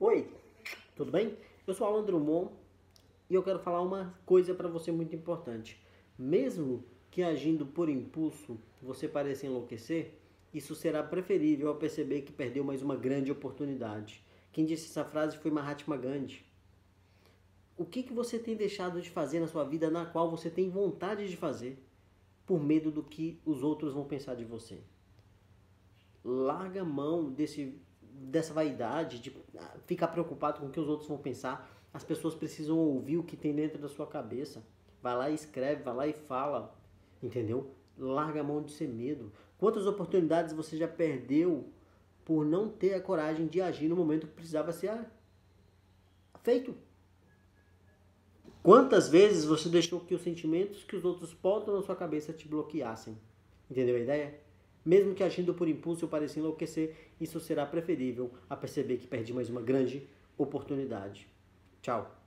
Oi, tudo bem? Eu sou Alan Drummond e eu quero falar uma coisa para você muito importante. Mesmo que agindo por impulso você pareça enlouquecer, isso será preferível ao perceber que perdeu mais uma grande oportunidade. Quem disse essa frase foi Mahatma Gandhi. O que, que você tem deixado de fazer na sua vida na qual você tem vontade de fazer por medo do que os outros vão pensar de você? Larga mão desse dessa vaidade, de ah, ficar preocupado com o que os outros vão pensar. As pessoas precisam ouvir o que tem dentro da sua cabeça. Vai lá e escreve, vai lá e fala, entendeu? Larga a mão de ser medo. Quantas oportunidades você já perdeu por não ter a coragem de agir no momento que precisava ser feito? Quantas vezes você deixou que os sentimentos que os outros botam na sua cabeça te bloqueassem? Entendeu a ideia? Mesmo que agindo por impulso eu pareça enlouquecer, isso será preferível a perceber que perdi mais uma grande oportunidade. Tchau.